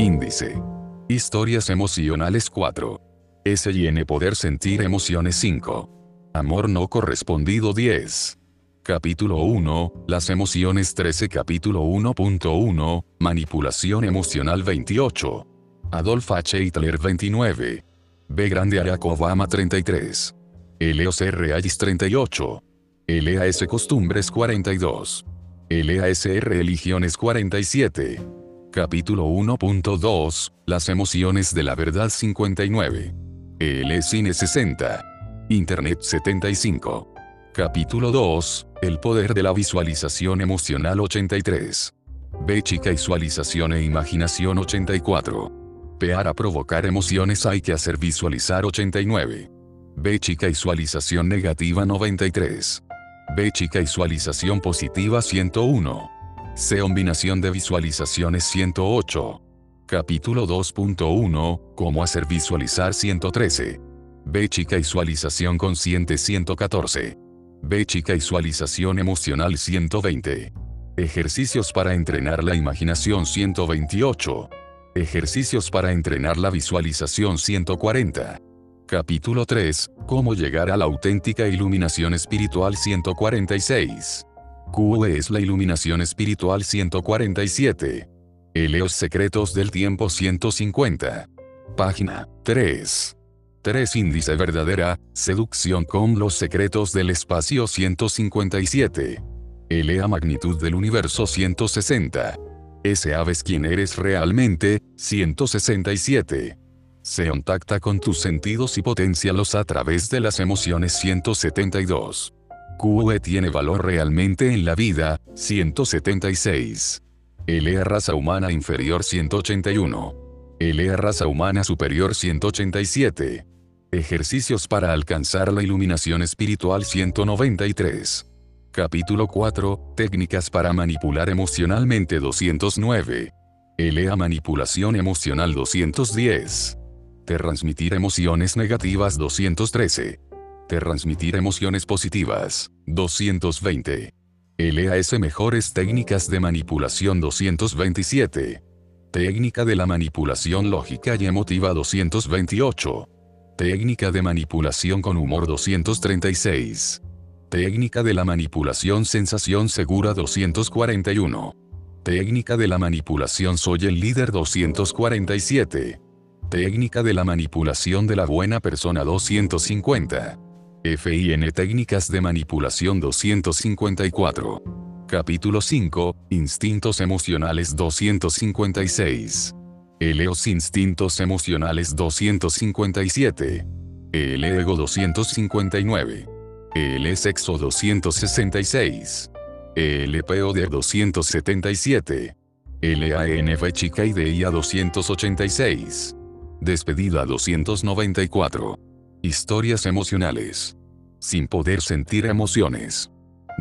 Índice. Historias emocionales 4. S&N Poder sentir emociones 5. Amor no correspondido 10. Capítulo 1, Las emociones 13 Capítulo 1.1, Manipulación emocional 28. Adolf H. Hitler 29. B. Grande Barack Obama 33. Eleos R. Ayis 38. LAS Costumbres 42. LASR Religiones 47. Capítulo 1.2, Las emociones de la verdad 59. L Cine 60. Internet 75. Capítulo 2, El poder de la visualización emocional 83. B chica visualización e imaginación 84. P para provocar emociones hay que hacer visualizar 89. B chica visualización negativa 93. B chica visualización positiva 101. Combinación de visualizaciones 108. Capítulo 2.1, Cómo hacer visualizar 113. B chica visualización consciente 114. B chica visualización emocional 120. Ejercicios para entrenar la imaginación 128. Ejercicios para entrenar la visualización 140. Capítulo 3. Cómo llegar a la auténtica iluminación espiritual 146. Q es la iluminación espiritual 147. Eleos secretos del tiempo 150. Página 3. 3 Índice verdadera, seducción con los secretos del espacio 157. Elea magnitud del universo 160. S sabes quién eres realmente, 167. Se contacta con tus sentidos y potencialos a través de las emociones 172. QE tiene valor realmente en la vida, 176. Elea raza humana inferior 181. Elea raza humana superior 187. Ejercicios para alcanzar la iluminación espiritual 193. Capítulo 4, Técnicas para manipular emocionalmente 209. Elea manipulación emocional 210. Transmitir emociones negativas 213. Transmitir emociones positivas 220. LAS Mejores técnicas de manipulación 227. Técnica de la manipulación lógica y emotiva 228. Técnica de manipulación con humor 236. Técnica de la manipulación sensación segura 241. Técnica de la manipulación soy el líder 247. Técnica de la manipulación de la buena persona 250. FIN Técnicas de manipulación 254. Capítulo 5, Instintos emocionales 256. Eleos Instintos Emocionales 257. El Ego 259. El Sexo 266. El de 277. LANF Chica Idea 286. Despedida 294. Historias emocionales. Sin poder sentir emociones.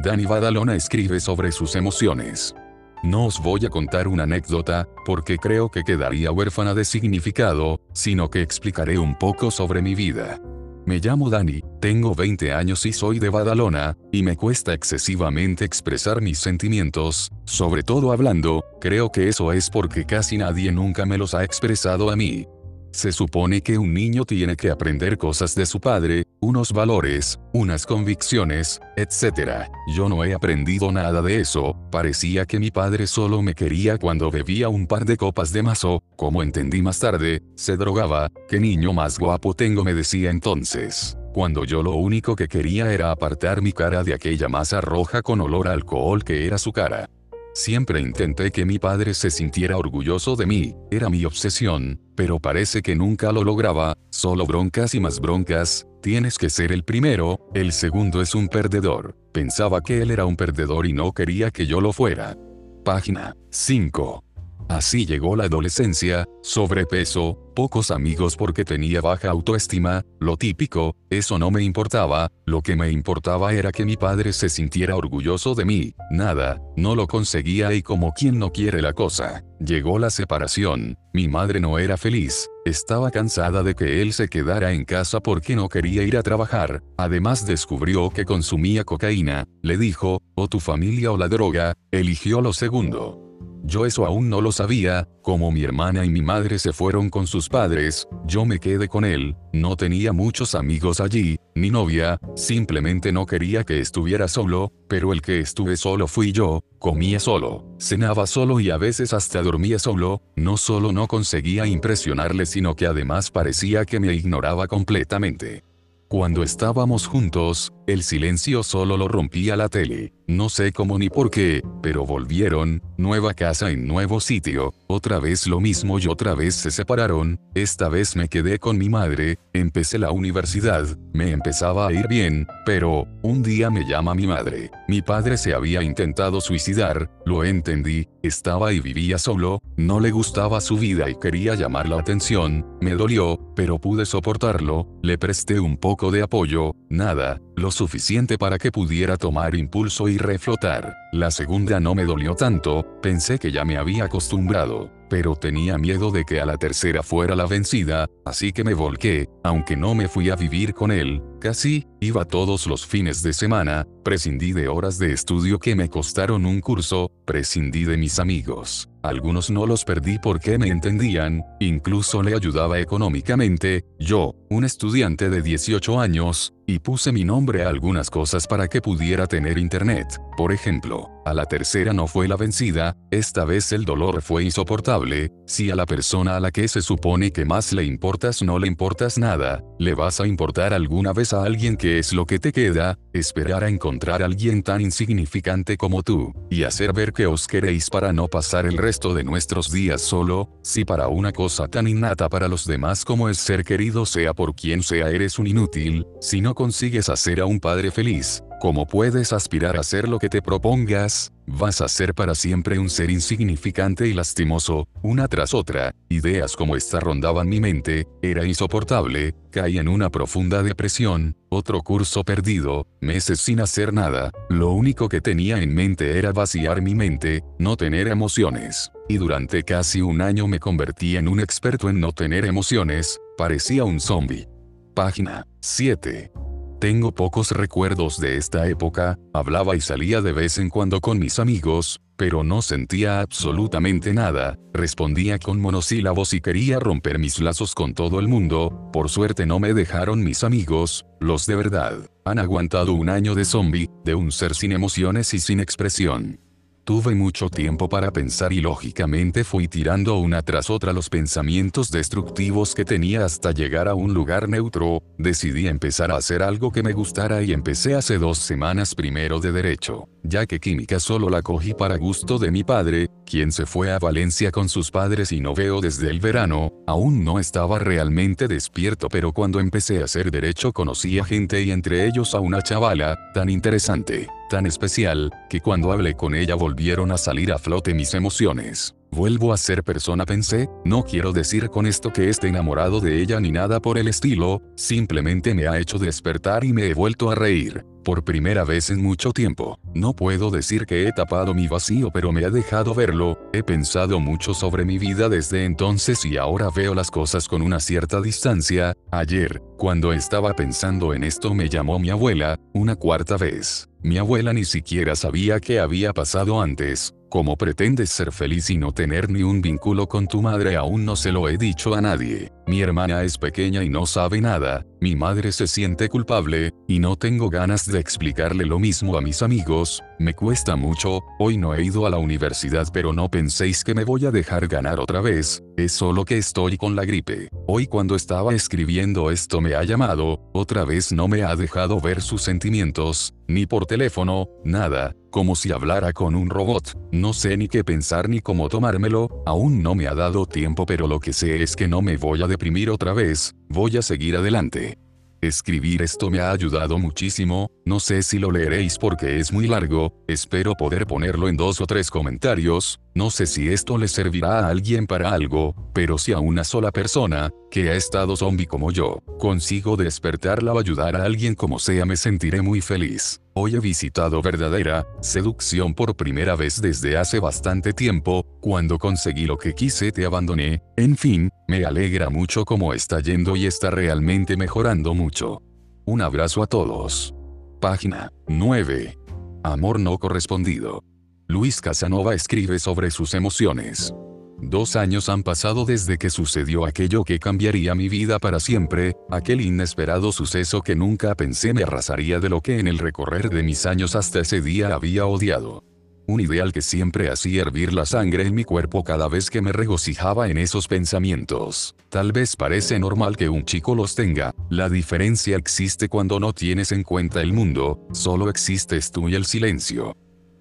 Dani Badalona escribe sobre sus emociones. No os voy a contar una anécdota, porque creo que quedaría huérfana de significado, sino que explicaré un poco sobre mi vida. Me llamo Dani, tengo 20 años y soy de Badalona, y me cuesta excesivamente expresar mis sentimientos, sobre todo hablando, creo que eso es porque casi nadie nunca me los ha expresado a mí. Se supone que un niño tiene que aprender cosas de su padre, unos valores, unas convicciones, etc. Yo no he aprendido nada de eso, parecía que mi padre solo me quería cuando bebía un par de copas de mazo, como entendí más tarde, se drogaba, qué niño más guapo tengo me decía entonces, cuando yo lo único que quería era apartar mi cara de aquella masa roja con olor a alcohol que era su cara. Siempre intenté que mi padre se sintiera orgulloso de mí, era mi obsesión, pero parece que nunca lo lograba, solo broncas y más broncas, tienes que ser el primero, el segundo es un perdedor. Pensaba que él era un perdedor y no quería que yo lo fuera. Página 5. Así llegó la adolescencia, sobrepeso, pocos amigos porque tenía baja autoestima, lo típico, eso no me importaba, lo que me importaba era que mi padre se sintiera orgulloso de mí, nada, no lo conseguía y como quien no quiere la cosa. Llegó la separación, mi madre no era feliz, estaba cansada de que él se quedara en casa porque no quería ir a trabajar, además descubrió que consumía cocaína, le dijo, o tu familia o la droga, eligió lo segundo. Yo eso aún no lo sabía, como mi hermana y mi madre se fueron con sus padres, yo me quedé con él, no tenía muchos amigos allí, ni novia, simplemente no quería que estuviera solo, pero el que estuve solo fui yo, comía solo, cenaba solo y a veces hasta dormía solo, no solo no conseguía impresionarle sino que además parecía que me ignoraba completamente. Cuando estábamos juntos, el silencio solo lo rompía la tele. No sé cómo ni por qué, pero volvieron, nueva casa en nuevo sitio, otra vez lo mismo y otra vez se separaron, esta vez me quedé con mi madre, empecé la universidad, me empezaba a ir bien, pero, un día me llama mi madre, mi padre se había intentado suicidar, lo entendí, estaba y vivía solo, no le gustaba su vida y quería llamar la atención, me dolió, pero pude soportarlo, le presté un poco de apoyo, nada, lo suficiente para que pudiera tomar impulso y reflotar. La segunda no me dolió tanto, pensé que ya me había acostumbrado, pero tenía miedo de que a la tercera fuera la vencida, así que me volqué, aunque no me fui a vivir con él, casi, iba todos los fines de semana, prescindí de horas de estudio que me costaron un curso, prescindí de mis amigos. Algunos no los perdí porque me entendían, incluso le ayudaba económicamente, yo, un estudiante de 18 años, y puse mi nombre a algunas cosas para que pudiera tener internet. Por ejemplo, a la tercera no fue la vencida, esta vez el dolor fue insoportable, si a la persona a la que se supone que más le importas no le importas nada, le vas a importar alguna vez a alguien que es lo que te queda, esperar a encontrar a alguien tan insignificante como tú, y hacer ver que os queréis para no pasar el resto de nuestros días solo, si para una cosa tan innata para los demás como es ser querido sea por quien sea eres un inútil, si no consigues hacer a un padre feliz, ¿cómo puedes aspirar a ser lo que te propongas? Vas a ser para siempre un ser insignificante y lastimoso, una tras otra, ideas como esta rondaban mi mente, era insoportable, caí en una profunda depresión, otro curso perdido, meses sin hacer nada, lo único que tenía en mente era vaciar mi mente, no tener emociones, y durante casi un año me convertí en un experto en no tener emociones, parecía un zombie. Página 7. Tengo pocos recuerdos de esta época, hablaba y salía de vez en cuando con mis amigos, pero no sentía absolutamente nada, respondía con monosílabos y quería romper mis lazos con todo el mundo, por suerte no me dejaron mis amigos, los de verdad, han aguantado un año de zombie, de un ser sin emociones y sin expresión. Tuve mucho tiempo para pensar y lógicamente fui tirando una tras otra los pensamientos destructivos que tenía hasta llegar a un lugar neutro, decidí empezar a hacer algo que me gustara y empecé hace dos semanas primero de derecho, ya que química solo la cogí para gusto de mi padre, quien se fue a Valencia con sus padres y no veo desde el verano, aún no estaba realmente despierto pero cuando empecé a hacer derecho conocí a gente y entre ellos a una chavala, tan interesante tan especial, que cuando hablé con ella volvieron a salir a flote mis emociones. Vuelvo a ser persona pensé, no quiero decir con esto que esté enamorado de ella ni nada por el estilo, simplemente me ha hecho despertar y me he vuelto a reír, por primera vez en mucho tiempo. No puedo decir que he tapado mi vacío pero me ha dejado verlo, he pensado mucho sobre mi vida desde entonces y ahora veo las cosas con una cierta distancia, ayer, cuando estaba pensando en esto me llamó mi abuela, una cuarta vez. Mi abuela ni siquiera sabía qué había pasado antes, ¿Cómo pretendes ser feliz y no tener ni un vínculo con tu madre? Aún no se lo he dicho a nadie. Mi hermana es pequeña y no sabe nada, mi madre se siente culpable, y no tengo ganas de explicarle lo mismo a mis amigos, me cuesta mucho, hoy no he ido a la universidad pero no penséis que me voy a dejar ganar otra vez, es solo que estoy con la gripe. Hoy cuando estaba escribiendo esto me ha llamado, otra vez no me ha dejado ver sus sentimientos, ni por teléfono, nada, como si hablara con un robot, no sé ni qué pensar ni cómo tomármelo, aún no me ha dado tiempo pero lo que sé es que no me voy a deprimir otra vez, voy a seguir adelante. Escribir esto me ha ayudado muchísimo, no sé si lo leeréis porque es muy largo, espero poder ponerlo en dos o tres comentarios, no sé si esto le servirá a alguien para algo, pero si a una sola persona, que ha estado zombie como yo, consigo despertarla o ayudar a alguien como sea me sentiré muy feliz. Hoy he visitado verdadera seducción por primera vez desde hace bastante tiempo, cuando conseguí lo que quise te abandoné, en fin, me alegra mucho cómo está yendo y está realmente mejorando mucho. Un abrazo a todos. Página 9. Amor no correspondido. Luis Casanova escribe sobre sus emociones. Dos años han pasado desde que sucedió aquello que cambiaría mi vida para siempre, aquel inesperado suceso que nunca pensé me arrasaría de lo que en el recorrer de mis años hasta ese día había odiado. Un ideal que siempre hacía hervir la sangre en mi cuerpo cada vez que me regocijaba en esos pensamientos. Tal vez parece normal que un chico los tenga, la diferencia existe cuando no tienes en cuenta el mundo, solo existes tú y el silencio.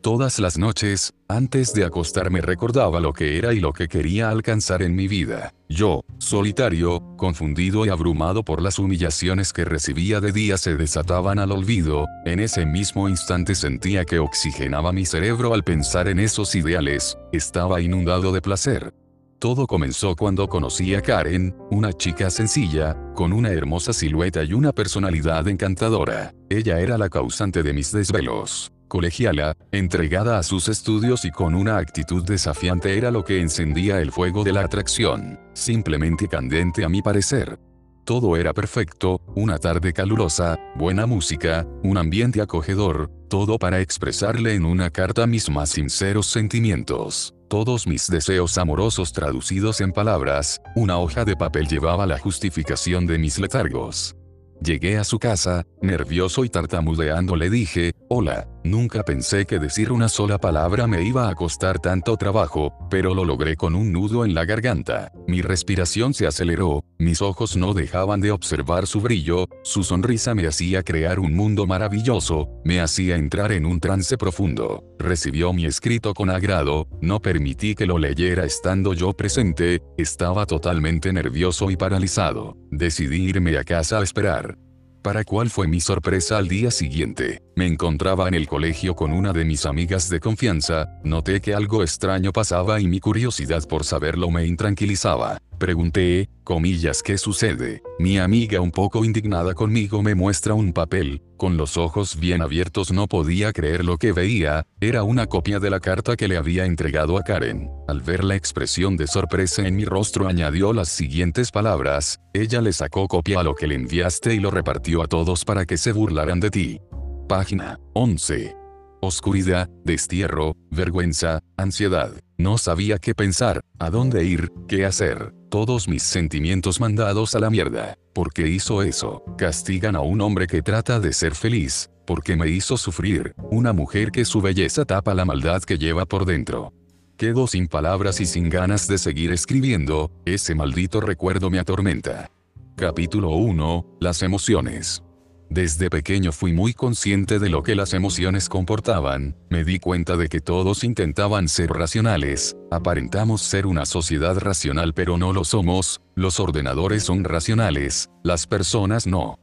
Todas las noches, antes de acostarme recordaba lo que era y lo que quería alcanzar en mi vida. Yo, solitario, confundido y abrumado por las humillaciones que recibía de día se desataban al olvido, en ese mismo instante sentía que oxigenaba mi cerebro al pensar en esos ideales, estaba inundado de placer. Todo comenzó cuando conocí a Karen, una chica sencilla, con una hermosa silueta y una personalidad encantadora. Ella era la causante de mis desvelos colegiala, entregada a sus estudios y con una actitud desafiante era lo que encendía el fuego de la atracción, simplemente candente a mi parecer. Todo era perfecto, una tarde calurosa, buena música, un ambiente acogedor, todo para expresarle en una carta mis más sinceros sentimientos. Todos mis deseos amorosos traducidos en palabras, una hoja de papel llevaba la justificación de mis letargos. Llegué a su casa, nervioso y tartamudeando le dije, hola, nunca pensé que decir una sola palabra me iba a costar tanto trabajo, pero lo logré con un nudo en la garganta, mi respiración se aceleró, mis ojos no dejaban de observar su brillo, su sonrisa me hacía crear un mundo maravilloso, me hacía entrar en un trance profundo, recibió mi escrito con agrado, no permití que lo leyera estando yo presente, estaba totalmente nervioso y paralizado, decidí irme a casa a esperar. Para cuál fue mi sorpresa al día siguiente. Me encontraba en el colegio con una de mis amigas de confianza, noté que algo extraño pasaba y mi curiosidad por saberlo me intranquilizaba. Pregunté, comillas, ¿qué sucede? Mi amiga un poco indignada conmigo me muestra un papel, con los ojos bien abiertos no podía creer lo que veía, era una copia de la carta que le había entregado a Karen. Al ver la expresión de sorpresa en mi rostro añadió las siguientes palabras, ella le sacó copia a lo que le enviaste y lo repartió a todos para que se burlaran de ti. Página 11. Oscuridad, destierro, vergüenza, ansiedad. No sabía qué pensar, a dónde ir, qué hacer. Todos mis sentimientos mandados a la mierda. ¿Por qué hizo eso? Castigan a un hombre que trata de ser feliz. Porque me hizo sufrir. Una mujer que su belleza tapa la maldad que lleva por dentro. Quedo sin palabras y sin ganas de seguir escribiendo, ese maldito recuerdo me atormenta. Capítulo 1. Las emociones. Desde pequeño fui muy consciente de lo que las emociones comportaban, me di cuenta de que todos intentaban ser racionales, aparentamos ser una sociedad racional pero no lo somos, los ordenadores son racionales, las personas no.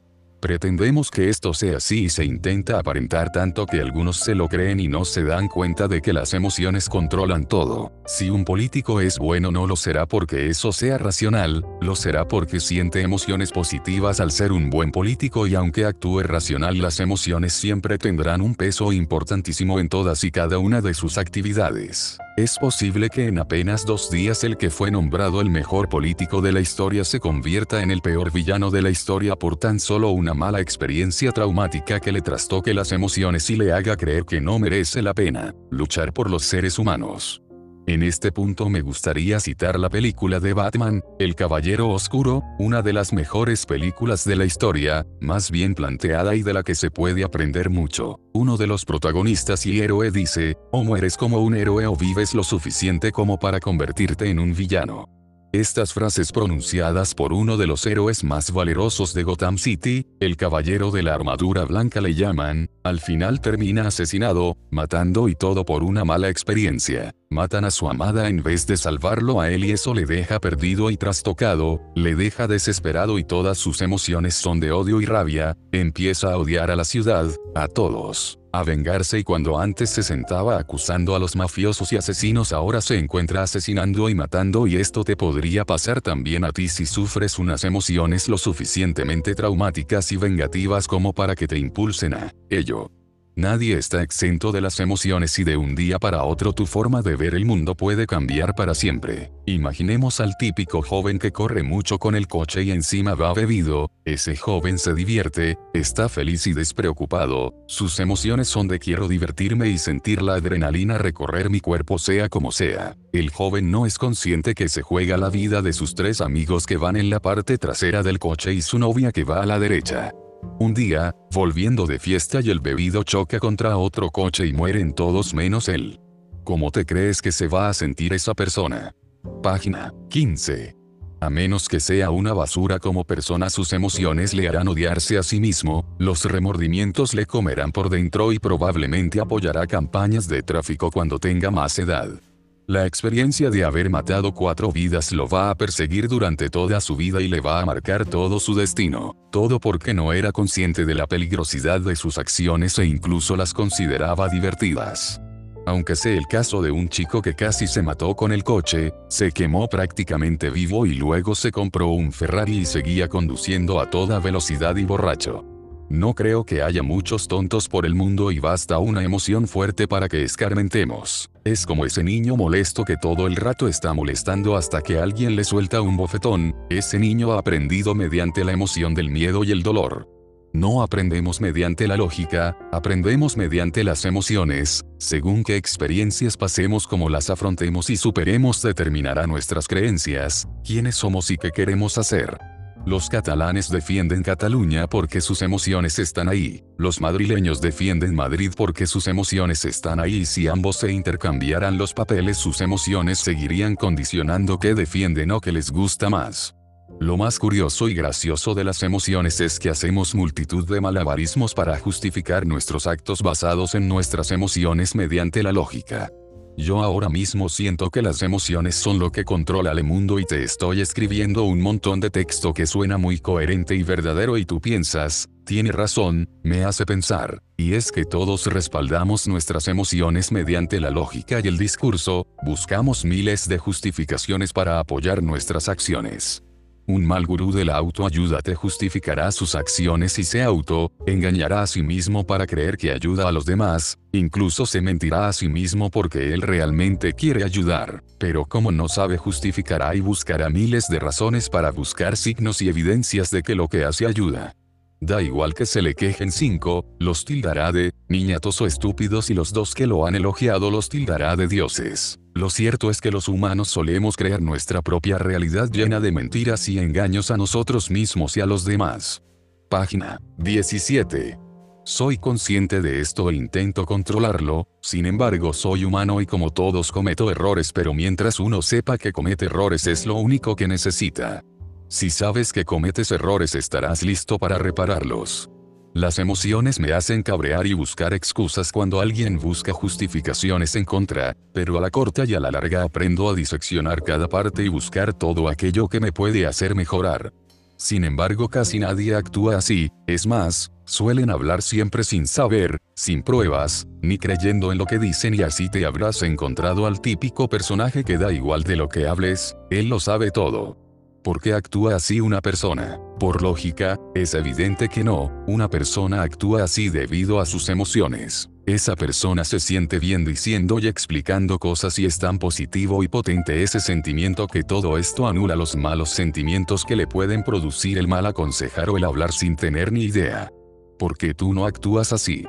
Pretendemos que esto sea así y se intenta aparentar tanto que algunos se lo creen y no se dan cuenta de que las emociones controlan todo. Si un político es bueno no lo será porque eso sea racional, lo será porque siente emociones positivas al ser un buen político y aunque actúe racional las emociones siempre tendrán un peso importantísimo en todas y cada una de sus actividades. Es posible que en apenas dos días el que fue nombrado el mejor político de la historia se convierta en el peor villano de la historia por tan solo una mala experiencia traumática que le trastoque las emociones y le haga creer que no merece la pena luchar por los seres humanos. En este punto me gustaría citar la película de Batman, El Caballero Oscuro, una de las mejores películas de la historia, más bien planteada y de la que se puede aprender mucho. Uno de los protagonistas y héroe dice, o mueres como un héroe o vives lo suficiente como para convertirte en un villano. Estas frases pronunciadas por uno de los héroes más valerosos de Gotham City, el caballero de la armadura blanca le llaman, al final termina asesinado, matando y todo por una mala experiencia. Matan a su amada en vez de salvarlo a él y eso le deja perdido y trastocado, le deja desesperado y todas sus emociones son de odio y rabia, empieza a odiar a la ciudad, a todos a vengarse y cuando antes se sentaba acusando a los mafiosos y asesinos ahora se encuentra asesinando y matando y esto te podría pasar también a ti si sufres unas emociones lo suficientemente traumáticas y vengativas como para que te impulsen a ello. Nadie está exento de las emociones y de un día para otro tu forma de ver el mundo puede cambiar para siempre. Imaginemos al típico joven que corre mucho con el coche y encima va bebido, ese joven se divierte, está feliz y despreocupado, sus emociones son de quiero divertirme y sentir la adrenalina recorrer mi cuerpo sea como sea. El joven no es consciente que se juega la vida de sus tres amigos que van en la parte trasera del coche y su novia que va a la derecha. Un día, volviendo de fiesta y el bebido choca contra otro coche y mueren todos menos él. ¿Cómo te crees que se va a sentir esa persona? Página 15. A menos que sea una basura como persona sus emociones le harán odiarse a sí mismo, los remordimientos le comerán por dentro y probablemente apoyará campañas de tráfico cuando tenga más edad. La experiencia de haber matado cuatro vidas lo va a perseguir durante toda su vida y le va a marcar todo su destino, todo porque no era consciente de la peligrosidad de sus acciones e incluso las consideraba divertidas. Aunque sé el caso de un chico que casi se mató con el coche, se quemó prácticamente vivo y luego se compró un Ferrari y seguía conduciendo a toda velocidad y borracho. No creo que haya muchos tontos por el mundo y basta una emoción fuerte para que escarmentemos. Es como ese niño molesto que todo el rato está molestando hasta que alguien le suelta un bofetón, ese niño ha aprendido mediante la emoción del miedo y el dolor. No aprendemos mediante la lógica, aprendemos mediante las emociones, según qué experiencias pasemos como las afrontemos y superemos determinará nuestras creencias, quiénes somos y qué queremos hacer. Los catalanes defienden Cataluña porque sus emociones están ahí. Los madrileños defienden Madrid porque sus emociones están ahí y si ambos se intercambiaran los papeles sus emociones seguirían condicionando que defienden o que les gusta más. Lo más curioso y gracioso de las emociones es que hacemos multitud de malabarismos para justificar nuestros actos basados en nuestras emociones mediante la lógica. Yo ahora mismo siento que las emociones son lo que controla el mundo y te estoy escribiendo un montón de texto que suena muy coherente y verdadero y tú piensas, tiene razón, me hace pensar, y es que todos respaldamos nuestras emociones mediante la lógica y el discurso, buscamos miles de justificaciones para apoyar nuestras acciones. Un mal gurú de la autoayuda te justificará sus acciones y se auto, engañará a sí mismo para creer que ayuda a los demás, incluso se mentirá a sí mismo porque él realmente quiere ayudar, pero como no sabe justificará y buscará miles de razones para buscar signos y evidencias de que lo que hace ayuda. Da igual que se le quejen cinco, los tildará de, niñatos o estúpidos y los dos que lo han elogiado los tildará de dioses. Lo cierto es que los humanos solemos crear nuestra propia realidad llena de mentiras y engaños a nosotros mismos y a los demás. Página 17. Soy consciente de esto e intento controlarlo, sin embargo soy humano y como todos cometo errores pero mientras uno sepa que comete errores es lo único que necesita. Si sabes que cometes errores estarás listo para repararlos. Las emociones me hacen cabrear y buscar excusas cuando alguien busca justificaciones en contra, pero a la corta y a la larga aprendo a diseccionar cada parte y buscar todo aquello que me puede hacer mejorar. Sin embargo casi nadie actúa así, es más, suelen hablar siempre sin saber, sin pruebas, ni creyendo en lo que dicen y así te habrás encontrado al típico personaje que da igual de lo que hables, él lo sabe todo. ¿Por qué actúa así una persona? Por lógica, es evidente que no, una persona actúa así debido a sus emociones. Esa persona se siente bien diciendo y explicando cosas y es tan positivo y potente ese sentimiento que todo esto anula los malos sentimientos que le pueden producir el mal aconsejar o el hablar sin tener ni idea. ¿Por qué tú no actúas así?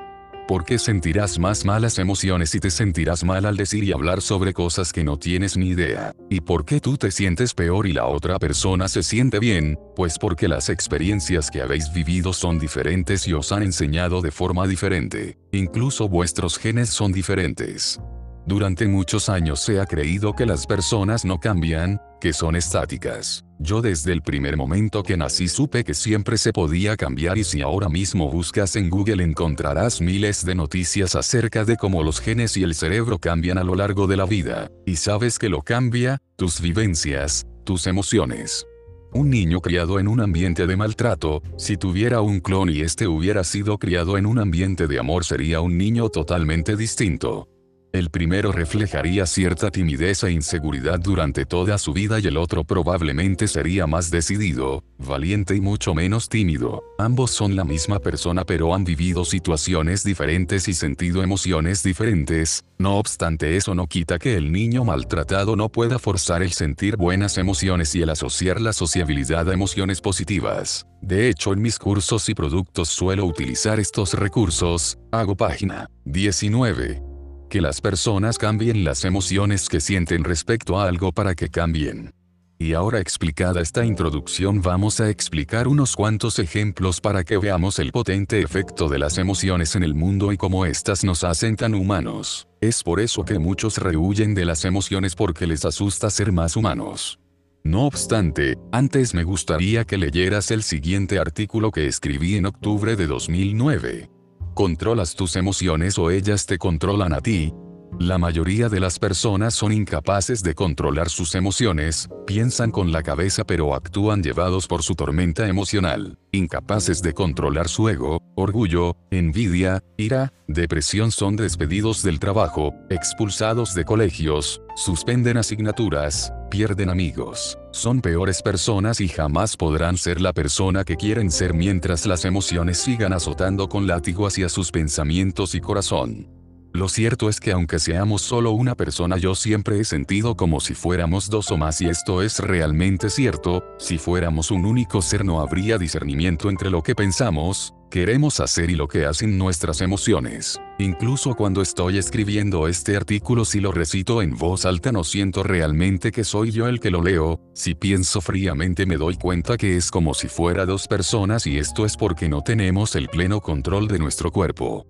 Porque sentirás más malas emociones y te sentirás mal al decir y hablar sobre cosas que no tienes ni idea. ¿Y por qué tú te sientes peor y la otra persona se siente bien? Pues porque las experiencias que habéis vivido son diferentes y os han enseñado de forma diferente. Incluso vuestros genes son diferentes. Durante muchos años se ha creído que las personas no cambian, que son estáticas. Yo desde el primer momento que nací supe que siempre se podía cambiar y si ahora mismo buscas en Google encontrarás miles de noticias acerca de cómo los genes y el cerebro cambian a lo largo de la vida. Y sabes que lo cambia, tus vivencias, tus emociones. Un niño criado en un ambiente de maltrato, si tuviera un clon y este hubiera sido criado en un ambiente de amor sería un niño totalmente distinto. El primero reflejaría cierta timidez e inseguridad durante toda su vida y el otro probablemente sería más decidido, valiente y mucho menos tímido. Ambos son la misma persona pero han vivido situaciones diferentes y sentido emociones diferentes, no obstante eso no quita que el niño maltratado no pueda forzar el sentir buenas emociones y el asociar la sociabilidad a emociones positivas. De hecho en mis cursos y productos suelo utilizar estos recursos, hago página 19 que las personas cambien las emociones que sienten respecto a algo para que cambien. Y ahora explicada esta introducción vamos a explicar unos cuantos ejemplos para que veamos el potente efecto de las emociones en el mundo y cómo éstas nos hacen tan humanos. Es por eso que muchos rehuyen de las emociones porque les asusta ser más humanos. No obstante, antes me gustaría que leyeras el siguiente artículo que escribí en octubre de 2009. ¿Controlas tus emociones o ellas te controlan a ti? La mayoría de las personas son incapaces de controlar sus emociones, piensan con la cabeza pero actúan llevados por su tormenta emocional, incapaces de controlar su ego, orgullo, envidia, ira, depresión son despedidos del trabajo, expulsados de colegios, suspenden asignaturas, pierden amigos, son peores personas y jamás podrán ser la persona que quieren ser mientras las emociones sigan azotando con látigo hacia sus pensamientos y corazón. Lo cierto es que aunque seamos solo una persona yo siempre he sentido como si fuéramos dos o más y esto es realmente cierto, si fuéramos un único ser no habría discernimiento entre lo que pensamos, queremos hacer y lo que hacen nuestras emociones. Incluso cuando estoy escribiendo este artículo si lo recito en voz alta no siento realmente que soy yo el que lo leo, si pienso fríamente me doy cuenta que es como si fuera dos personas y esto es porque no tenemos el pleno control de nuestro cuerpo.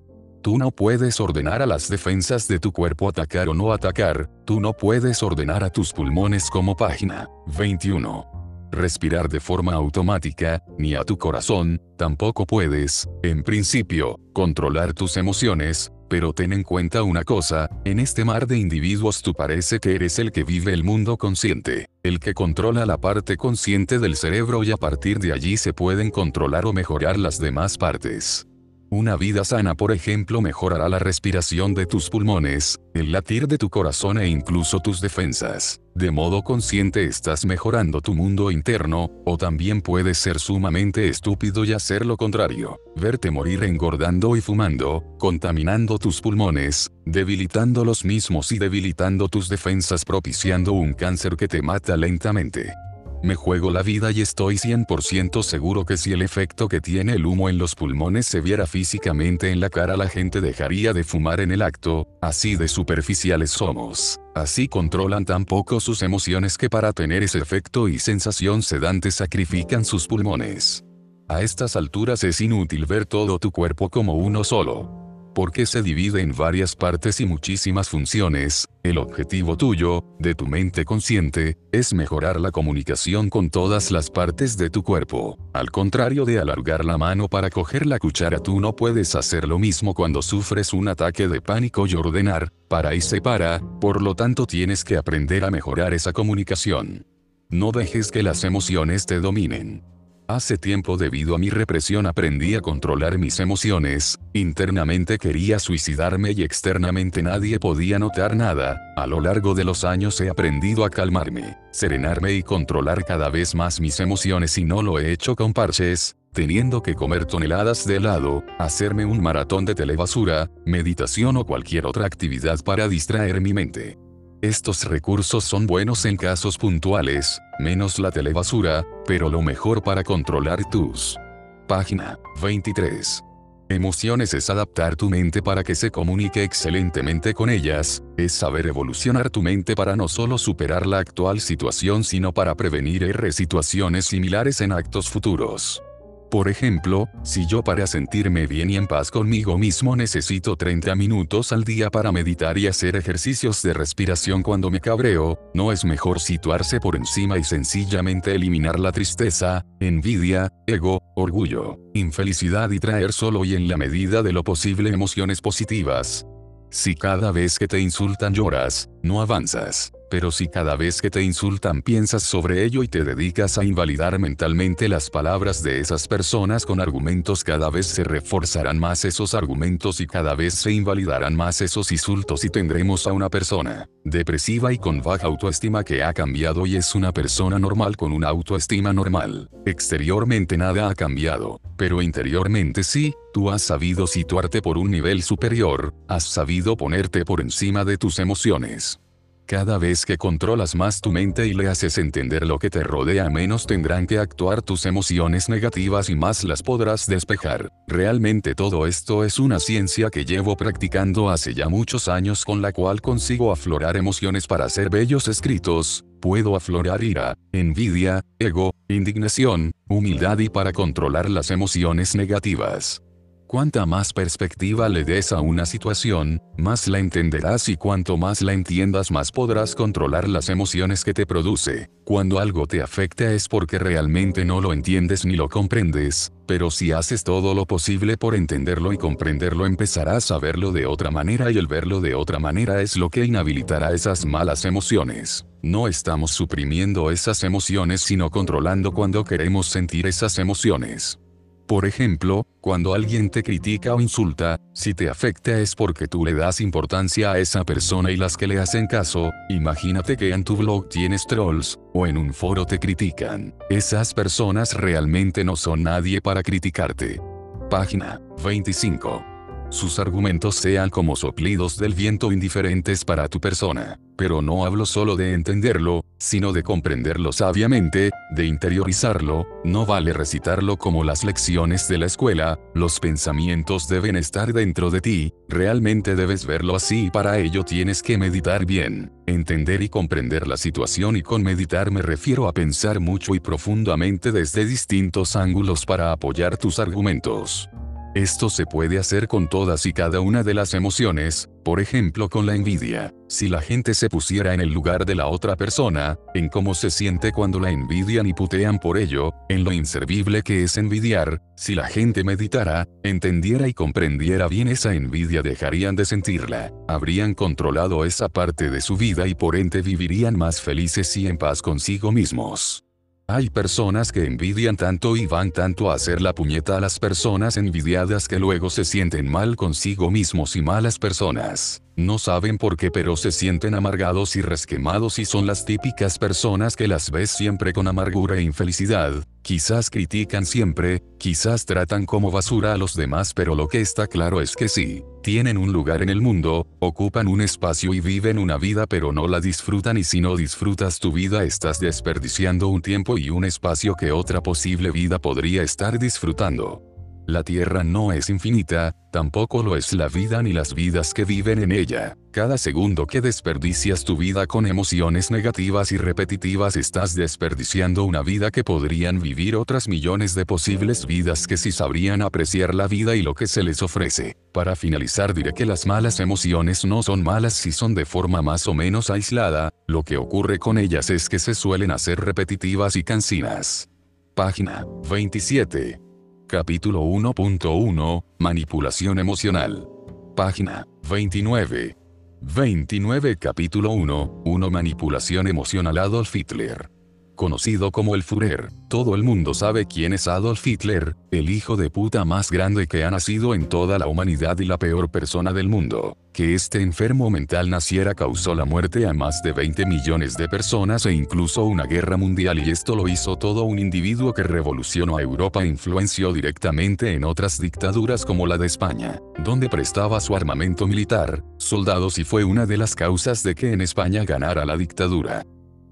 Tú no puedes ordenar a las defensas de tu cuerpo atacar o no atacar, tú no puedes ordenar a tus pulmones como página 21. Respirar de forma automática, ni a tu corazón, tampoco puedes, en principio, controlar tus emociones, pero ten en cuenta una cosa, en este mar de individuos tú parece que eres el que vive el mundo consciente, el que controla la parte consciente del cerebro y a partir de allí se pueden controlar o mejorar las demás partes. Una vida sana por ejemplo mejorará la respiración de tus pulmones, el latir de tu corazón e incluso tus defensas. De modo consciente estás mejorando tu mundo interno, o también puedes ser sumamente estúpido y hacer lo contrario. Verte morir engordando y fumando, contaminando tus pulmones, debilitando los mismos y debilitando tus defensas propiciando un cáncer que te mata lentamente. Me juego la vida y estoy 100% seguro que si el efecto que tiene el humo en los pulmones se viera físicamente en la cara la gente dejaría de fumar en el acto, así de superficiales somos. Así controlan tan poco sus emociones que para tener ese efecto y sensación sedante sacrifican sus pulmones. A estas alturas es inútil ver todo tu cuerpo como uno solo porque se divide en varias partes y muchísimas funciones, el objetivo tuyo, de tu mente consciente, es mejorar la comunicación con todas las partes de tu cuerpo. Al contrario de alargar la mano para coger la cuchara tú no puedes hacer lo mismo cuando sufres un ataque de pánico y ordenar, para y separa, por lo tanto tienes que aprender a mejorar esa comunicación. No dejes que las emociones te dominen. Hace tiempo debido a mi represión aprendí a controlar mis emociones, internamente quería suicidarme y externamente nadie podía notar nada, a lo largo de los años he aprendido a calmarme, serenarme y controlar cada vez más mis emociones y no lo he hecho con parches, teniendo que comer toneladas de helado, hacerme un maratón de telebasura, meditación o cualquier otra actividad para distraer mi mente. Estos recursos son buenos en casos puntuales, menos la telebasura, pero lo mejor para controlar tus. Página 23. Emociones es adaptar tu mente para que se comunique excelentemente con ellas, es saber evolucionar tu mente para no solo superar la actual situación sino para prevenir R situaciones similares en actos futuros. Por ejemplo, si yo para sentirme bien y en paz conmigo mismo necesito 30 minutos al día para meditar y hacer ejercicios de respiración cuando me cabreo, ¿no es mejor situarse por encima y sencillamente eliminar la tristeza, envidia, ego, orgullo, infelicidad y traer solo y en la medida de lo posible emociones positivas? Si cada vez que te insultan lloras, no avanzas. Pero si cada vez que te insultan piensas sobre ello y te dedicas a invalidar mentalmente las palabras de esas personas con argumentos cada vez se reforzarán más esos argumentos y cada vez se invalidarán más esos insultos y tendremos a una persona depresiva y con baja autoestima que ha cambiado y es una persona normal con una autoestima normal. Exteriormente nada ha cambiado, pero interiormente sí, tú has sabido situarte por un nivel superior, has sabido ponerte por encima de tus emociones. Cada vez que controlas más tu mente y le haces entender lo que te rodea menos tendrán que actuar tus emociones negativas y más las podrás despejar. Realmente todo esto es una ciencia que llevo practicando hace ya muchos años con la cual consigo aflorar emociones para hacer bellos escritos, puedo aflorar ira, envidia, ego, indignación, humildad y para controlar las emociones negativas. Cuanta más perspectiva le des a una situación, más la entenderás y cuanto más la entiendas más podrás controlar las emociones que te produce. Cuando algo te afecta es porque realmente no lo entiendes ni lo comprendes, pero si haces todo lo posible por entenderlo y comprenderlo empezarás a verlo de otra manera y el verlo de otra manera es lo que inhabilitará esas malas emociones. No estamos suprimiendo esas emociones sino controlando cuando queremos sentir esas emociones. Por ejemplo, cuando alguien te critica o insulta, si te afecta es porque tú le das importancia a esa persona y las que le hacen caso, imagínate que en tu blog tienes trolls, o en un foro te critican. Esas personas realmente no son nadie para criticarte. Página 25 sus argumentos sean como soplidos del viento indiferentes para tu persona. Pero no hablo solo de entenderlo, sino de comprenderlo sabiamente, de interiorizarlo, no vale recitarlo como las lecciones de la escuela, los pensamientos deben estar dentro de ti, realmente debes verlo así y para ello tienes que meditar bien, entender y comprender la situación y con meditar me refiero a pensar mucho y profundamente desde distintos ángulos para apoyar tus argumentos. Esto se puede hacer con todas y cada una de las emociones, por ejemplo con la envidia. Si la gente se pusiera en el lugar de la otra persona, en cómo se siente cuando la envidian y putean por ello, en lo inservible que es envidiar, si la gente meditara, entendiera y comprendiera bien esa envidia dejarían de sentirla, habrían controlado esa parte de su vida y por ende vivirían más felices y en paz consigo mismos. Hay personas que envidian tanto y van tanto a hacer la puñeta a las personas envidiadas que luego se sienten mal consigo mismos y malas personas. No saben por qué pero se sienten amargados y resquemados y son las típicas personas que las ves siempre con amargura e infelicidad, quizás critican siempre, quizás tratan como basura a los demás pero lo que está claro es que sí, tienen un lugar en el mundo, ocupan un espacio y viven una vida pero no la disfrutan y si no disfrutas tu vida estás desperdiciando un tiempo y un espacio que otra posible vida podría estar disfrutando. La Tierra no es infinita, tampoco lo es la vida ni las vidas que viven en ella. Cada segundo que desperdicias tu vida con emociones negativas y repetitivas estás desperdiciando una vida que podrían vivir otras millones de posibles vidas que si sabrían apreciar la vida y lo que se les ofrece. Para finalizar diré que las malas emociones no son malas si son de forma más o menos aislada, lo que ocurre con ellas es que se suelen hacer repetitivas y cansinas. Página 27. Capítulo 1.1 Manipulación emocional. Página 29. 29 Capítulo 1 1 Manipulación emocional Adolf Hitler conocido como el Führer. Todo el mundo sabe quién es Adolf Hitler, el hijo de puta más grande que ha nacido en toda la humanidad y la peor persona del mundo. Que este enfermo mental naciera causó la muerte a más de 20 millones de personas e incluso una guerra mundial y esto lo hizo todo un individuo que revolucionó a Europa e influenció directamente en otras dictaduras como la de España, donde prestaba su armamento militar, soldados y fue una de las causas de que en España ganara la dictadura.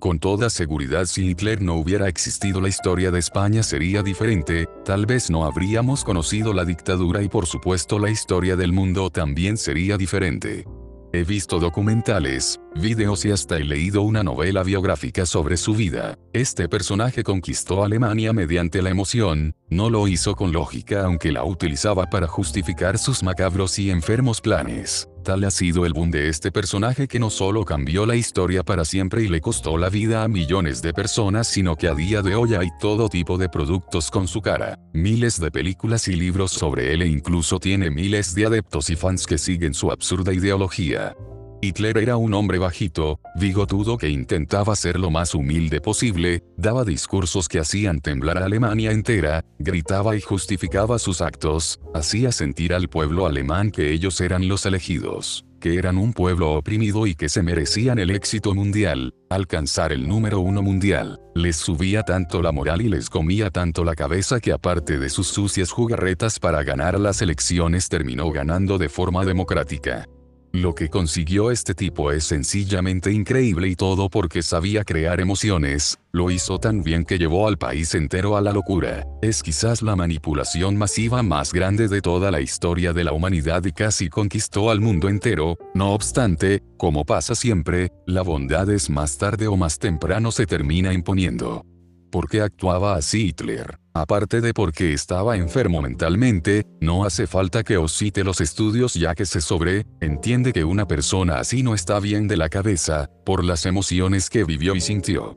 Con toda seguridad si Hitler no hubiera existido la historia de España sería diferente, tal vez no habríamos conocido la dictadura y por supuesto la historia del mundo también sería diferente. He visto documentales, videos y hasta he leído una novela biográfica sobre su vida. Este personaje conquistó Alemania mediante la emoción, no lo hizo con lógica aunque la utilizaba para justificar sus macabros y enfermos planes. Tal ha sido el boom de este personaje que no solo cambió la historia para siempre y le costó la vida a millones de personas sino que a día de hoy hay todo tipo de productos con su cara, miles de películas y libros sobre él e incluso tiene miles de adeptos y fans que siguen su absurda ideología. Hitler era un hombre bajito, bigotudo que intentaba ser lo más humilde posible, daba discursos que hacían temblar a Alemania entera, gritaba y justificaba sus actos, hacía sentir al pueblo alemán que ellos eran los elegidos que eran un pueblo oprimido y que se merecían el éxito mundial, alcanzar el número uno mundial. Les subía tanto la moral y les comía tanto la cabeza que aparte de sus sucias jugarretas para ganar las elecciones terminó ganando de forma democrática. Lo que consiguió este tipo es sencillamente increíble y todo porque sabía crear emociones, lo hizo tan bien que llevó al país entero a la locura. Es quizás la manipulación masiva más grande de toda la historia de la humanidad y casi conquistó al mundo entero, no obstante, como pasa siempre, la bondad es más tarde o más temprano se termina imponiendo. ¿Por qué actuaba así Hitler? Aparte de porque estaba enfermo mentalmente, no hace falta que os cite los estudios ya que se sobre, entiende que una persona así no está bien de la cabeza, por las emociones que vivió y sintió.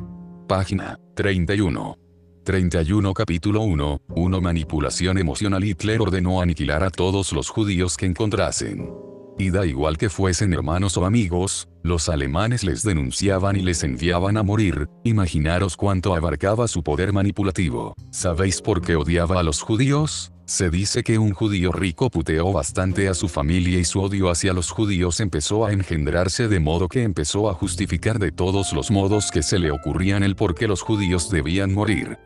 Página 31. 31 Capítulo 1, 1 Manipulación emocional Hitler ordenó aniquilar a todos los judíos que encontrasen. Y da igual que fuesen hermanos o amigos, los alemanes les denunciaban y les enviaban a morir, imaginaros cuánto abarcaba su poder manipulativo. ¿Sabéis por qué odiaba a los judíos? Se dice que un judío rico puteó bastante a su familia y su odio hacia los judíos empezó a engendrarse de modo que empezó a justificar de todos los modos que se le ocurrían el por qué los judíos debían morir.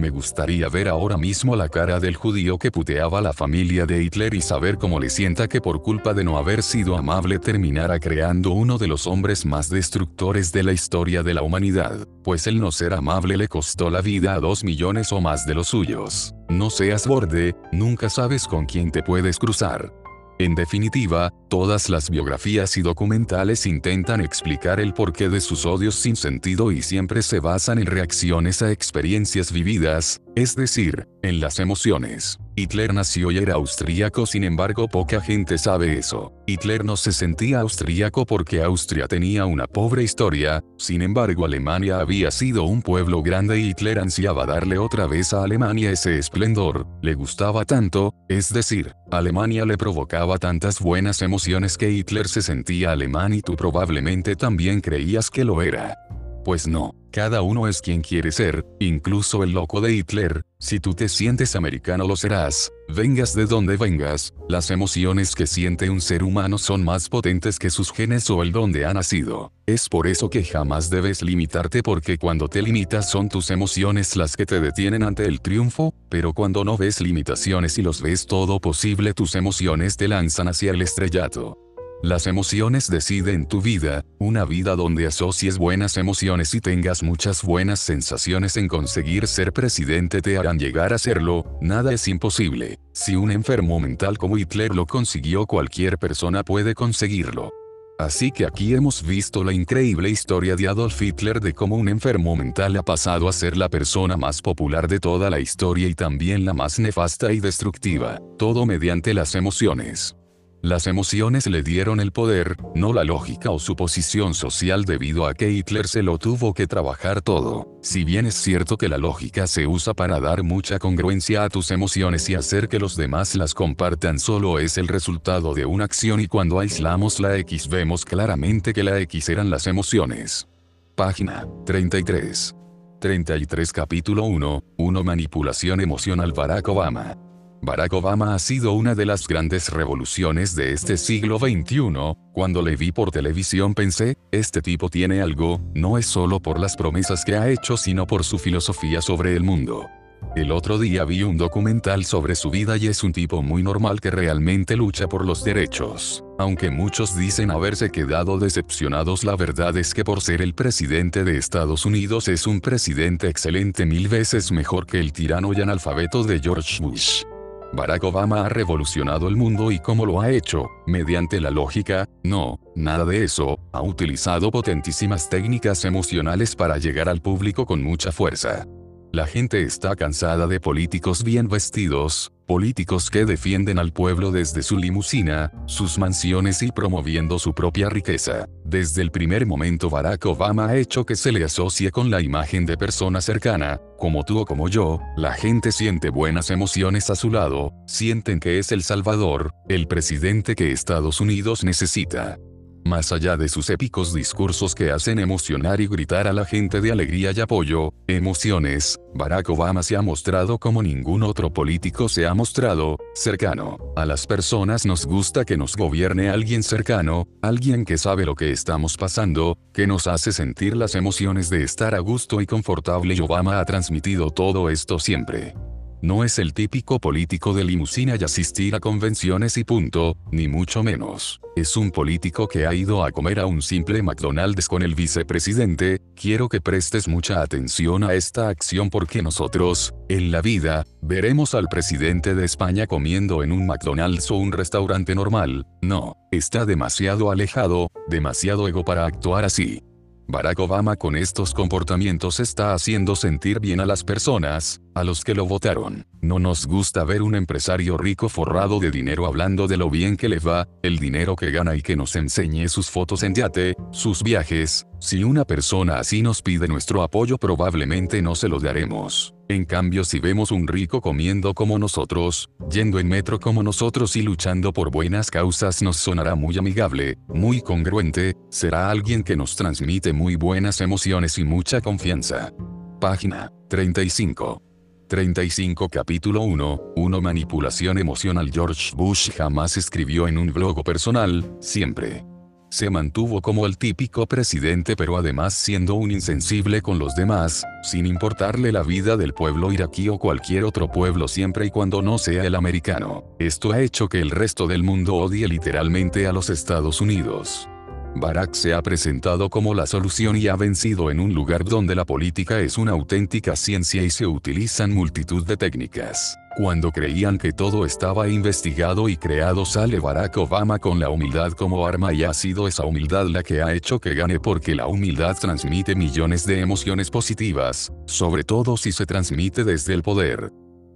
Me gustaría ver ahora mismo la cara del judío que puteaba la familia de Hitler y saber cómo le sienta que por culpa de no haber sido amable terminara creando uno de los hombres más destructores de la historia de la humanidad, pues el no ser amable le costó la vida a dos millones o más de los suyos. No seas borde, nunca sabes con quién te puedes cruzar. En definitiva, todas las biografías y documentales intentan explicar el porqué de sus odios sin sentido y siempre se basan en reacciones a experiencias vividas, es decir, en las emociones. Hitler nació y era austríaco sin embargo poca gente sabe eso. Hitler no se sentía austríaco porque Austria tenía una pobre historia, sin embargo Alemania había sido un pueblo grande y Hitler ansiaba darle otra vez a Alemania ese esplendor, le gustaba tanto, es decir, Alemania le provocaba tantas buenas emociones que Hitler se sentía alemán y tú probablemente también creías que lo era. Pues no, cada uno es quien quiere ser, incluso el loco de Hitler, si tú te sientes americano lo serás, vengas de donde vengas, las emociones que siente un ser humano son más potentes que sus genes o el donde ha nacido. Es por eso que jamás debes limitarte porque cuando te limitas son tus emociones las que te detienen ante el triunfo, pero cuando no ves limitaciones y los ves todo posible tus emociones te lanzan hacia el estrellato. Las emociones deciden tu vida, una vida donde asocies buenas emociones y tengas muchas buenas sensaciones en conseguir ser presidente te harán llegar a serlo, nada es imposible. Si un enfermo mental como Hitler lo consiguió cualquier persona puede conseguirlo. Así que aquí hemos visto la increíble historia de Adolf Hitler de cómo un enfermo mental ha pasado a ser la persona más popular de toda la historia y también la más nefasta y destructiva, todo mediante las emociones. Las emociones le dieron el poder, no la lógica o su posición social debido a que Hitler se lo tuvo que trabajar todo. Si bien es cierto que la lógica se usa para dar mucha congruencia a tus emociones y hacer que los demás las compartan solo es el resultado de una acción y cuando aislamos la X vemos claramente que la X eran las emociones. Página 33. 33 Capítulo 1. 1 Manipulación emocional Barack Obama. Barack Obama ha sido una de las grandes revoluciones de este siglo XXI, cuando le vi por televisión pensé, este tipo tiene algo, no es solo por las promesas que ha hecho sino por su filosofía sobre el mundo. El otro día vi un documental sobre su vida y es un tipo muy normal que realmente lucha por los derechos. Aunque muchos dicen haberse quedado decepcionados, la verdad es que por ser el presidente de Estados Unidos es un presidente excelente mil veces mejor que el tirano y analfabeto de George Bush. Barack Obama ha revolucionado el mundo y cómo lo ha hecho, mediante la lógica, no, nada de eso, ha utilizado potentísimas técnicas emocionales para llegar al público con mucha fuerza. La gente está cansada de políticos bien vestidos, políticos que defienden al pueblo desde su limusina, sus mansiones y promoviendo su propia riqueza. Desde el primer momento Barack Obama ha hecho que se le asocie con la imagen de persona cercana, como tú o como yo, la gente siente buenas emociones a su lado, sienten que es el Salvador, el presidente que Estados Unidos necesita. Más allá de sus épicos discursos que hacen emocionar y gritar a la gente de alegría y apoyo, emociones, Barack Obama se ha mostrado como ningún otro político se ha mostrado, cercano. A las personas nos gusta que nos gobierne alguien cercano, alguien que sabe lo que estamos pasando, que nos hace sentir las emociones de estar a gusto y confortable y Obama ha transmitido todo esto siempre. No es el típico político de limusina y asistir a convenciones y punto, ni mucho menos. Es un político que ha ido a comer a un simple McDonald's con el vicepresidente, quiero que prestes mucha atención a esta acción porque nosotros, en la vida, veremos al presidente de España comiendo en un McDonald's o un restaurante normal, no, está demasiado alejado, demasiado ego para actuar así. Barack Obama con estos comportamientos está haciendo sentir bien a las personas, a los que lo votaron. No nos gusta ver un empresario rico forrado de dinero hablando de lo bien que le va, el dinero que gana y que nos enseñe sus fotos en yate, sus viajes. Si una persona así nos pide nuestro apoyo probablemente no se lo daremos. En cambio si vemos un rico comiendo como nosotros, yendo en metro como nosotros y luchando por buenas causas nos sonará muy amigable, muy congruente, será alguien que nos transmite muy buenas emociones y mucha confianza. Página 35. 35 Capítulo 1, 1 Manipulación emocional George Bush jamás escribió en un blog personal, siempre se mantuvo como el típico presidente pero además siendo un insensible con los demás, sin importarle la vida del pueblo iraquí o cualquier otro pueblo siempre y cuando no sea el americano. Esto ha hecho que el resto del mundo odie literalmente a los Estados Unidos. Barack se ha presentado como la solución y ha vencido en un lugar donde la política es una auténtica ciencia y se utilizan multitud de técnicas. Cuando creían que todo estaba investigado y creado sale Barack Obama con la humildad como arma y ha sido esa humildad la que ha hecho que gane porque la humildad transmite millones de emociones positivas, sobre todo si se transmite desde el poder.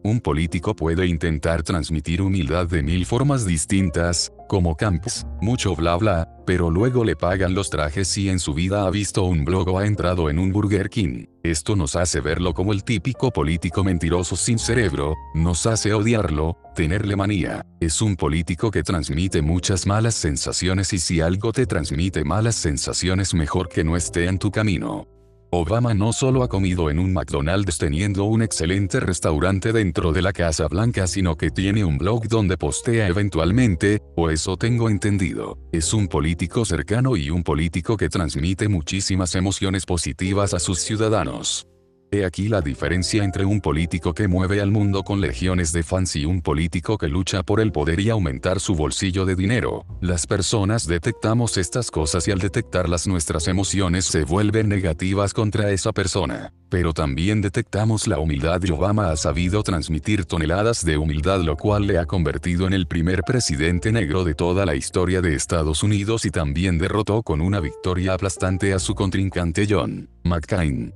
Un político puede intentar transmitir humildad de mil formas distintas, como Campos, mucho bla bla, pero luego le pagan los trajes y en su vida ha visto un blog o ha entrado en un Burger King. Esto nos hace verlo como el típico político mentiroso sin cerebro, nos hace odiarlo, tenerle manía. Es un político que transmite muchas malas sensaciones y si algo te transmite malas sensaciones mejor que no esté en tu camino. Obama no solo ha comido en un McDonald's teniendo un excelente restaurante dentro de la Casa Blanca, sino que tiene un blog donde postea eventualmente, o eso tengo entendido. Es un político cercano y un político que transmite muchísimas emociones positivas a sus ciudadanos. He aquí la diferencia entre un político que mueve al mundo con legiones de fans y un político que lucha por el poder y aumentar su bolsillo de dinero. Las personas detectamos estas cosas y al detectarlas nuestras emociones se vuelven negativas contra esa persona. Pero también detectamos la humildad y Obama ha sabido transmitir toneladas de humildad lo cual le ha convertido en el primer presidente negro de toda la historia de Estados Unidos y también derrotó con una victoria aplastante a su contrincante John McCain.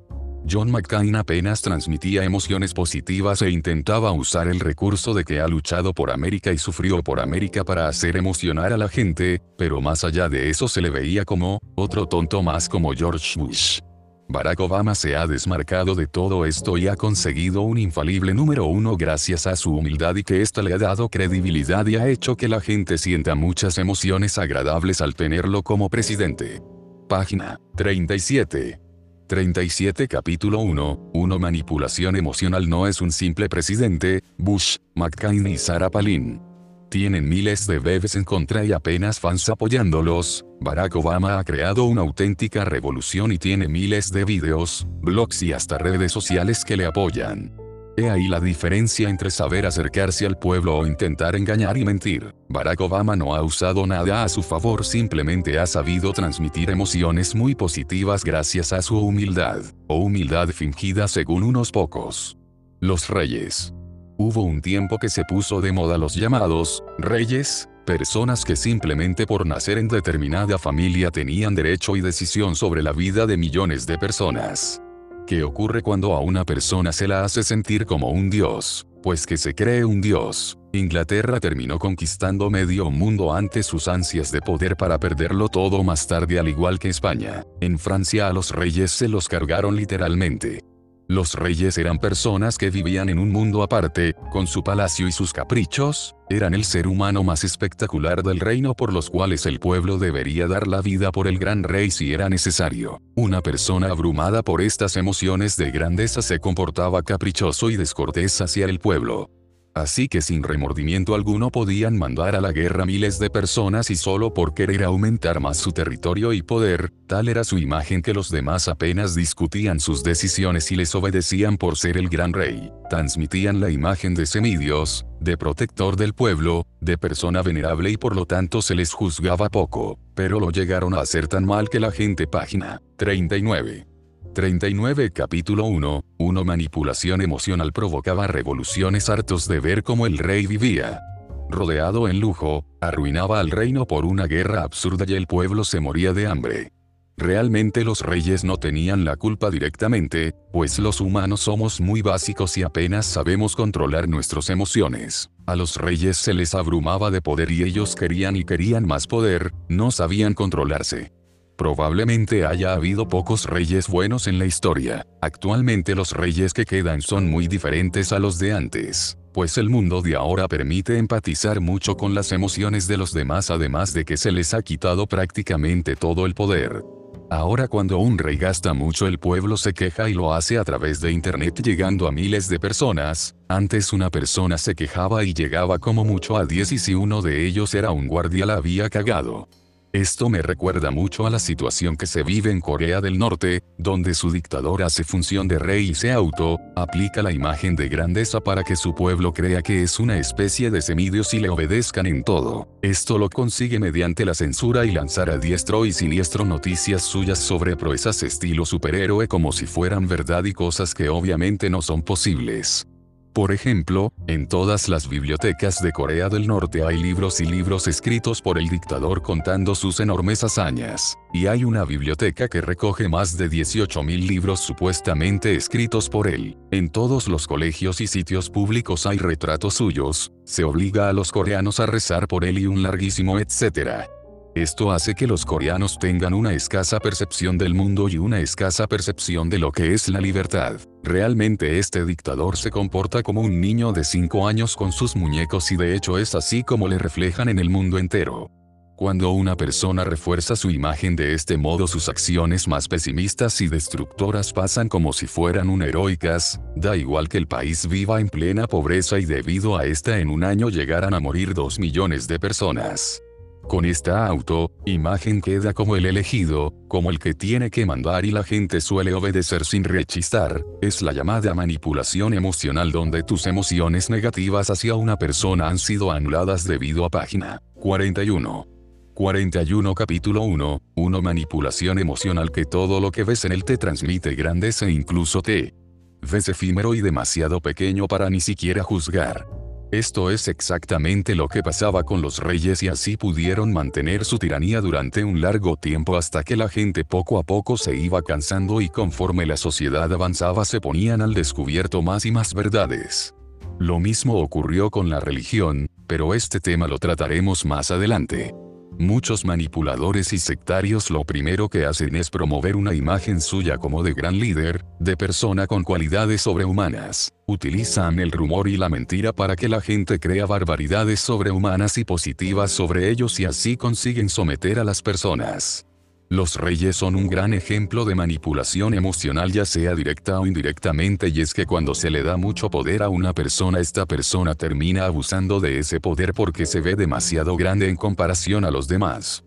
John McCain apenas transmitía emociones positivas e intentaba usar el recurso de que ha luchado por América y sufrió por América para hacer emocionar a la gente, pero más allá de eso se le veía como, otro tonto más como George Bush. Barack Obama se ha desmarcado de todo esto y ha conseguido un infalible número uno gracias a su humildad y que ésta le ha dado credibilidad y ha hecho que la gente sienta muchas emociones agradables al tenerlo como presidente. Página 37. 37 Capítulo 1, 1 Manipulación emocional no es un simple presidente, Bush, McCain y Sarah Palin. Tienen miles de bebés en contra y apenas fans apoyándolos, Barack Obama ha creado una auténtica revolución y tiene miles de videos, blogs y hasta redes sociales que le apoyan. He ahí la diferencia entre saber acercarse al pueblo o intentar engañar y mentir. Barack Obama no ha usado nada a su favor, simplemente ha sabido transmitir emociones muy positivas gracias a su humildad, o humildad fingida según unos pocos. Los reyes. Hubo un tiempo que se puso de moda los llamados reyes, personas que simplemente por nacer en determinada familia tenían derecho y decisión sobre la vida de millones de personas. ¿Qué ocurre cuando a una persona se la hace sentir como un dios? Pues que se cree un dios. Inglaterra terminó conquistando medio mundo ante sus ansias de poder para perderlo todo más tarde al igual que España. En Francia a los reyes se los cargaron literalmente. Los reyes eran personas que vivían en un mundo aparte, con su palacio y sus caprichos, eran el ser humano más espectacular del reino por los cuales el pueblo debería dar la vida por el gran rey si era necesario. Una persona abrumada por estas emociones de grandeza se comportaba caprichoso y descortés hacia el pueblo. Así que sin remordimiento alguno podían mandar a la guerra miles de personas y solo por querer aumentar más su territorio y poder, tal era su imagen que los demás apenas discutían sus decisiones y les obedecían por ser el gran rey. Transmitían la imagen de semidios, de protector del pueblo, de persona venerable y por lo tanto se les juzgaba poco, pero lo llegaron a hacer tan mal que la gente página 39 39 Capítulo 1, 1 Manipulación emocional provocaba revoluciones hartos de ver cómo el rey vivía. Rodeado en lujo, arruinaba al reino por una guerra absurda y el pueblo se moría de hambre. Realmente los reyes no tenían la culpa directamente, pues los humanos somos muy básicos y apenas sabemos controlar nuestras emociones. A los reyes se les abrumaba de poder y ellos querían y querían más poder, no sabían controlarse. Probablemente haya habido pocos reyes buenos en la historia. Actualmente los reyes que quedan son muy diferentes a los de antes, pues el mundo de ahora permite empatizar mucho con las emociones de los demás además de que se les ha quitado prácticamente todo el poder. Ahora cuando un rey gasta mucho el pueblo se queja y lo hace a través de internet llegando a miles de personas, antes una persona se quejaba y llegaba como mucho a 10 y si uno de ellos era un guardia la había cagado. Esto me recuerda mucho a la situación que se vive en Corea del Norte, donde su dictador hace función de rey y se auto, aplica la imagen de grandeza para que su pueblo crea que es una especie de semidios y le obedezcan en todo. Esto lo consigue mediante la censura y lanzar a diestro y siniestro noticias suyas sobre proezas estilo superhéroe como si fueran verdad y cosas que obviamente no son posibles. Por ejemplo, en todas las bibliotecas de Corea del Norte hay libros y libros escritos por el dictador contando sus enormes hazañas, y hay una biblioteca que recoge más de 18.000 libros supuestamente escritos por él. En todos los colegios y sitios públicos hay retratos suyos, se obliga a los coreanos a rezar por él y un larguísimo etcétera. Esto hace que los coreanos tengan una escasa percepción del mundo y una escasa percepción de lo que es la libertad. Realmente este dictador se comporta como un niño de 5 años con sus muñecos y de hecho es así como le reflejan en el mundo entero. Cuando una persona refuerza su imagen de este modo sus acciones más pesimistas y destructoras pasan como si fueran un heroicas, da igual que el país viva en plena pobreza y debido a esta en un año llegaran a morir 2 millones de personas. Con esta auto, imagen queda como el elegido, como el que tiene que mandar y la gente suele obedecer sin rechistar, es la llamada manipulación emocional donde tus emociones negativas hacia una persona han sido anuladas debido a página 41. 41 capítulo 1, 1 manipulación emocional que todo lo que ves en él te transmite grandeza e incluso te ves efímero y demasiado pequeño para ni siquiera juzgar. Esto es exactamente lo que pasaba con los reyes y así pudieron mantener su tiranía durante un largo tiempo hasta que la gente poco a poco se iba cansando y conforme la sociedad avanzaba se ponían al descubierto más y más verdades. Lo mismo ocurrió con la religión, pero este tema lo trataremos más adelante. Muchos manipuladores y sectarios lo primero que hacen es promover una imagen suya como de gran líder, de persona con cualidades sobrehumanas. Utilizan el rumor y la mentira para que la gente crea barbaridades sobrehumanas y positivas sobre ellos y así consiguen someter a las personas. Los reyes son un gran ejemplo de manipulación emocional ya sea directa o indirectamente y es que cuando se le da mucho poder a una persona esta persona termina abusando de ese poder porque se ve demasiado grande en comparación a los demás.